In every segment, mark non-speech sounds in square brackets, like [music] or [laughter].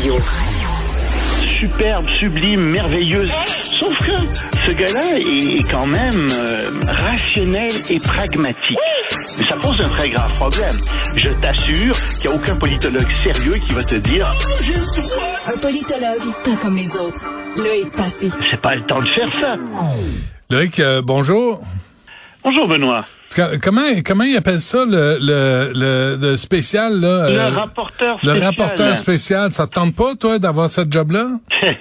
Radio. superbe, sublime, merveilleuse. Sauf que ce gars-là est quand même euh, rationnel et pragmatique. Mais ça pose un très grave problème. Je t'assure qu'il n'y a aucun politologue sérieux qui va te dire Un politologue, pas comme les autres. Loïc Passy. c'est pas le temps de faire ça. Loïc, euh, bonjour. Bonjour Benoît. Co- Comment, comment il appelle ça, le, le, le, le spécial, là? Le euh, rapporteur le spécial. rapporteur spécial. Ça te tente pas, toi, d'avoir ce job-là? [laughs]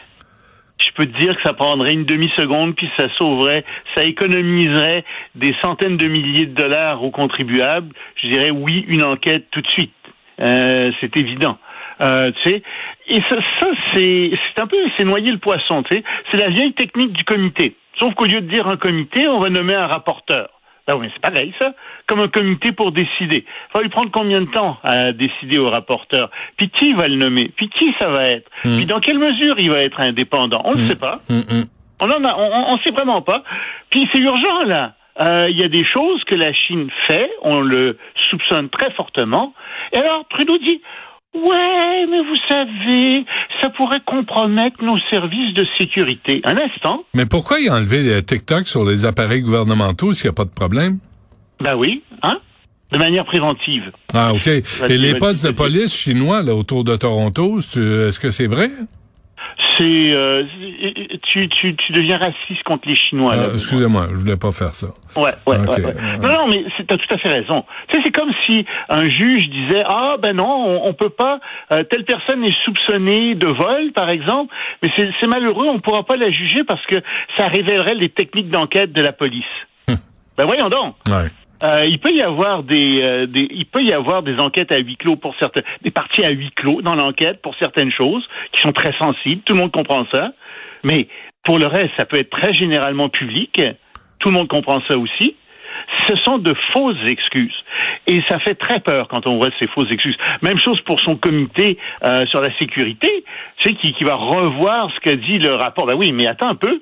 Je peux te dire que ça prendrait une demi-seconde, puis ça sauverait, ça économiserait des centaines de milliers de dollars aux contribuables. Je dirais oui, une enquête tout de suite. Euh, c'est évident. Euh, tu sais, et ça, ça c'est, c'est un peu, c'est noyer le poisson. Tu sais, c'est la vieille technique du comité. Sauf qu'au lieu de dire un comité, on va nommer un rapporteur. Ben oui, c'est pareil, ça. Comme un comité pour décider. Il va lui prendre combien de temps à décider au rapporteur? Puis qui va le nommer? Puis qui ça va être? Puis dans quelle mesure il va être indépendant? On ne sait pas. Hum, hum. On en a, on, on sait vraiment pas. Puis c'est urgent là. Euh, Il y a des choses que la Chine fait, on le soupçonne très fortement. Et alors Trudeau dit ouais, mais vous savez, ça pourrait compromettre nos services de sécurité. Un instant. Mais pourquoi a enlevé les TikTok sur les appareils gouvernementaux s'il n'y a pas de problème? Ben oui, hein, de manière préventive. Ah, OK. Et les postes de police chinois, là, autour de Toronto, est-ce que c'est vrai? C'est, euh, tu, tu, tu deviens raciste contre les Chinois. Ah, Benoît. Excusez-moi, je voulais pas faire ça. Ouais, ouais, ouais. Non, non, mais c'est- t'as tout à fait raison. Tu sais, c'est comme si un juge disait ah ben non, on, on peut pas. euh, telle personne est soupçonnée de vol, par exemple, mais c'est malheureux, on pourra pas la juger parce que ça révélerait les techniques d'enquête de la police. ben voyons donc. Ouais. Euh, il peut y avoir des, euh, des, il peut y avoir des enquêtes à huis clos pour certaines, des parties à huis clos dans l'enquête pour certaines choses qui sont très sensibles. Tout le monde comprend ça. Mais pour le reste, ça peut être très généralement public. Tout le monde comprend ça aussi. Ce sont de fausses excuses. Et ça fait très peur quand on voit ces fausses excuses. Même chose pour son comité euh, sur la sécurité, tu sais, qui, qui va revoir ce qu'a dit le rapport. Ben oui, mais attends un peu.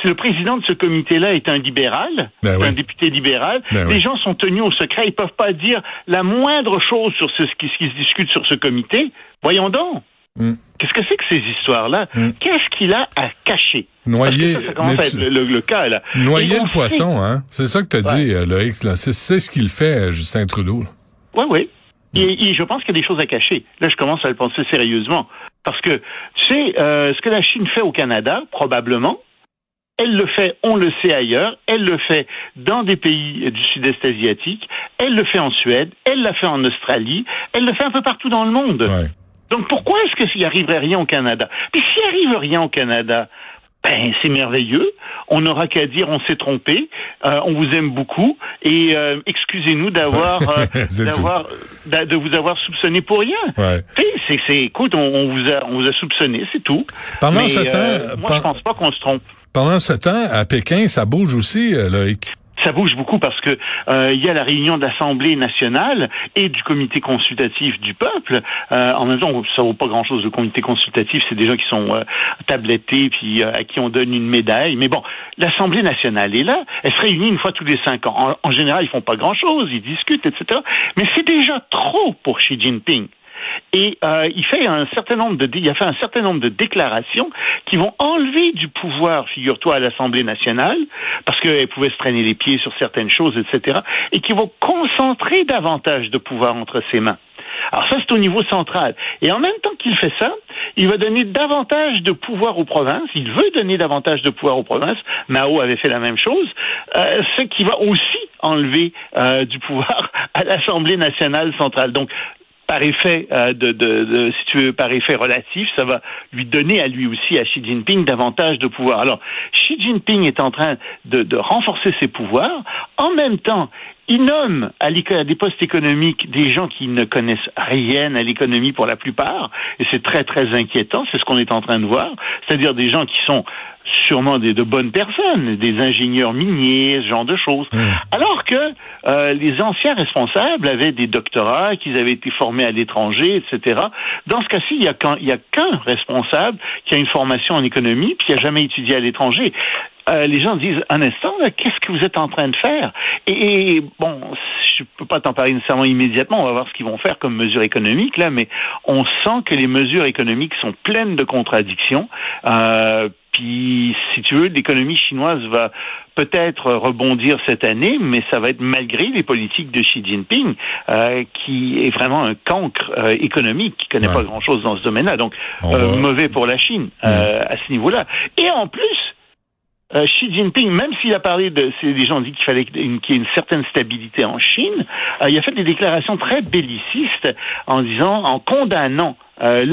Si le président de ce comité-là est un libéral, Ben c'est oui. un député libéral, Ben les oui. gens sont tenus au secret. Ils peuvent pas dire la moindre chose sur ce, ce qui, ce qui se discute sur ce comité. Voyons donc. Mm. Qu'est-ce que c'est que ces histoires-là? Mm. Qu'est-ce qu'il a à cacher? Noyer, ça, ça commence à être le, le- le cas, là. noyer le poisson, hein? C'est ça que t'as Ouais. dit, euh, Loïc, là. C'est, ce qu'il fait, Justin Trudeau. Oui, oui. Et, et je pense qu'il y a des choses à cacher. Là, je commence à le penser sérieusement. Parce que, tu sais, euh, ce que la Chine fait au Canada, probablement, elle le fait, on le sait ailleurs, elle le fait dans des pays du sud-est asiatique, elle le fait en Suède, elle l'a fait en Australie, elle le fait un peu partout dans le monde. Ouais. Donc pourquoi est-ce qu'il arriverait rien au Canada? Puis s'il arrive rien au Canada, ben c'est merveilleux. On n'aura qu'à dire on s'est trompé, euh, on vous aime beaucoup et euh, excusez-nous d'avoir [laughs] euh, d'avoir d'a- de vous avoir soupçonné pour rien. Ouais. C'est c'est écoute, on, on vous a on vous a soupçonné, c'est tout. Pendant Mais, ce euh, temps, moi pen- je pense pas qu'on se trompe. Pendant ce temps, à Pékin, ça bouge aussi, euh, Loïc. Ça bouge beaucoup parce que euh, il y a la réunion de l'Assemblée nationale et du comité consultatif du peuple. Euh, en même temps, ça vaut pas grand-chose le comité consultatif, c'est des gens qui sont euh, tablettés puis euh, à qui on donne une médaille. Mais bon, l'Assemblée nationale est là. Elle se réunit une fois tous les cinq ans. En, en général, ils font pas grand-chose, ils discutent, etc. Mais c'est déjà trop pour Xi Jinping. Et euh, il fait un certain nombre de il a fait un certain nombre de déclarations qui vont enlever du pouvoir, figure-toi, à l'Assemblée nationale, parce qu'elle pouvait se traîner les pieds sur certaines choses, etc., et qui vont concentrer davantage de pouvoir entre ses mains. Alors ça, c'est au niveau central. Et en même temps qu'il fait ça, il va donner davantage de pouvoir aux provinces. Il veut donner davantage de pouvoir aux provinces. Mao avait fait la même chose. Euh, ce qui va aussi enlever euh, du pouvoir [laughs] à l'Assemblée nationale centrale. Donc, par effet euh, de, si tu veux, par effet relatif, ça va lui donner à lui aussi, à Xi Jinping, davantage de pouvoir. Alors, Xi Jinping est en train de renforcer ses pouvoirs. En même temps, il nomme à, à, des postes économiques des gens qui ne connaissent rien à l'économie pour la plupart, et c'est très très inquiétant, c'est ce qu'on est en train de voir, c'est-à-dire des gens qui sont sûrement des, de bonnes personnes, des ingénieurs miniers, ce genre de choses. Mmh. Alors que euh, les anciens responsables avaient des doctorats, qu'ils avaient été formés à l'étranger, etc. Dans ce cas-ci, il n'y a qu'un responsable qui a une formation en économie, puis qui n'a jamais étudié à l'étranger. Euh, les gens disent un instant, qu'est-ce que vous êtes en train de faire? Et, et, bon, je peux pas t'en parler nécessairement immédiatement. On va voir ce qu'ils vont faire comme mesures économiques là, mais on sent que les mesures économiques sont pleines de contradictions. Euh, puis, si tu veux, l'économie chinoise va peut-être rebondir cette année, mais ça va être malgré les politiques de Xi Jinping, euh, qui est vraiment un cancre euh, économique, qui connaît ouais. pas grand-chose dans ce domaine-là. Donc, euh, mauvais pour la Chine euh, à ce niveau-là. Et en plus, euh, Xi Jinping, même s'il a parlé de, des gens ont dit qu'il fallait qu'il y ait une certaine stabilité en Chine, euh, il a fait des déclarations très bellicistes en disant, en condamnant euh,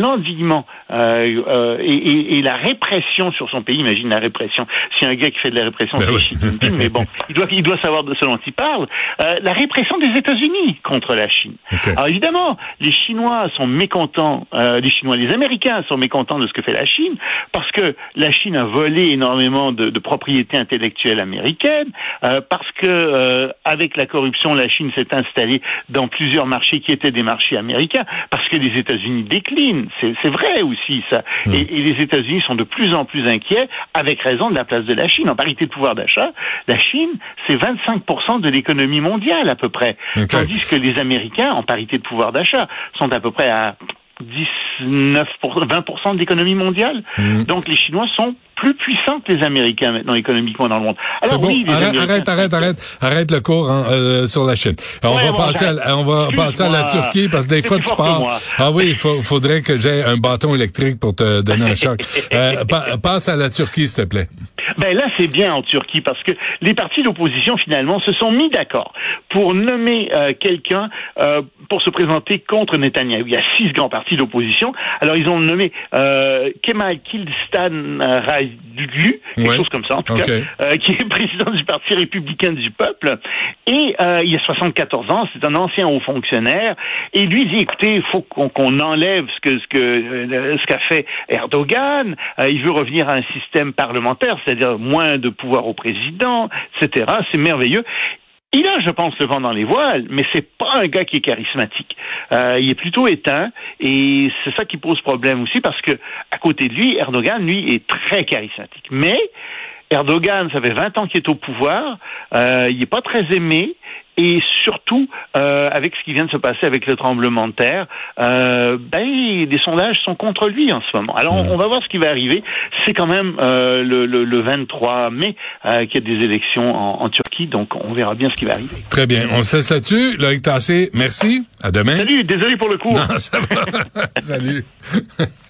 euh, euh, et, et, et, la répression sur son pays. Imagine la répression. Si un gars qui fait de la répression, ben c'est Xi Jinping, mais bon, il doit, il doit savoir de ce dont il parle. Euh, la répression des États-Unis contre la Chine. Okay. Alors évidemment, les Chinois sont mécontents, les Chinois, les Américains sont mécontents de ce que fait la Chine, parce que la Chine a volé énormément de, de propriété intellectuelle américaine, euh, parce que avec la corruption, la Chine s'est installée dans plusieurs marchés qui étaient des marchés américains, parce que les États-Unis déclinent c'est vrai aussi ça. Mmh. Et, et, les États-Unis sont de plus en plus inquiets, avec raison, de la place de la Chine. En parité de pouvoir d'achat, la Chine, c'est 25% de l'économie mondiale à peu près. Okay. Tandis que les Américains, en parité de pouvoir d'achat, sont à peu près à 19 20% de l'économie mondiale. Mmh. Donc les Chinois sont plus puissants que les Américains maintenant économiquement dans le monde. Alors bon, oui, arrête, arrête, arrête, arrête, arrête le cours hein, euh, sur la Chine. on ouais, va bon, passer, à, on va passer à la Turquie parce que des fois tu pars. Ah oui, il faut, faudrait que j'ai un bâton électrique pour te donner un choc. [laughs] euh, pa passe à la Turquie, s'il te plaît. Ben là, c'est bien en Turquie parce que les partis d'opposition finalement se sont mis d'accord pour nommer euh, quelqu'un euh, pour se présenter contre Netanyahou. Il y a six grands partis d'opposition. Alors ils ont nommé euh, Kemal Kılıçdaroğlu Raidlu, quelque ouais. chose comme ça en tout okay. cas, euh, qui est président du Parti républicain du peuple. Et euh, il a 74 ans, c'est un ancien haut fonctionnaire. Et lui dit, écoutez, il faut qu'on qu enlève ce que ce que euh, ce qu'a fait Erdogan. il veut revenir à un système parlementaire, c'est-à-dire moins de pouvoir au président, etc. C'est merveilleux. Il a, je pense, le vent dans les voiles, mais c'est pas un gars qui est charismatique. Euh, il est plutôt éteint, et c'est ça qui pose problème aussi, parce que à côté de lui, Erdogan, lui, est très charismatique. Mais Erdogan, ça fait 20 ans qu'il est au pouvoir, euh, il n'est pas très aimé, et surtout euh, avec ce qui vient de se passer avec le tremblement de terre, euh, ben, les sondages sont contre lui en ce moment. Alors on va voir ce qui va arriver. C'est quand même euh, le, le, le, 23 mai euh, qu'il y a des élections en, en, Turquie, donc on verra bien ce qui va arriver. Très bien, on se laisse là-dessus. Loïc Tassé, merci. À demain. Salut, désolé pour le coup. Non, ça va. [laughs] Salut. [laughs]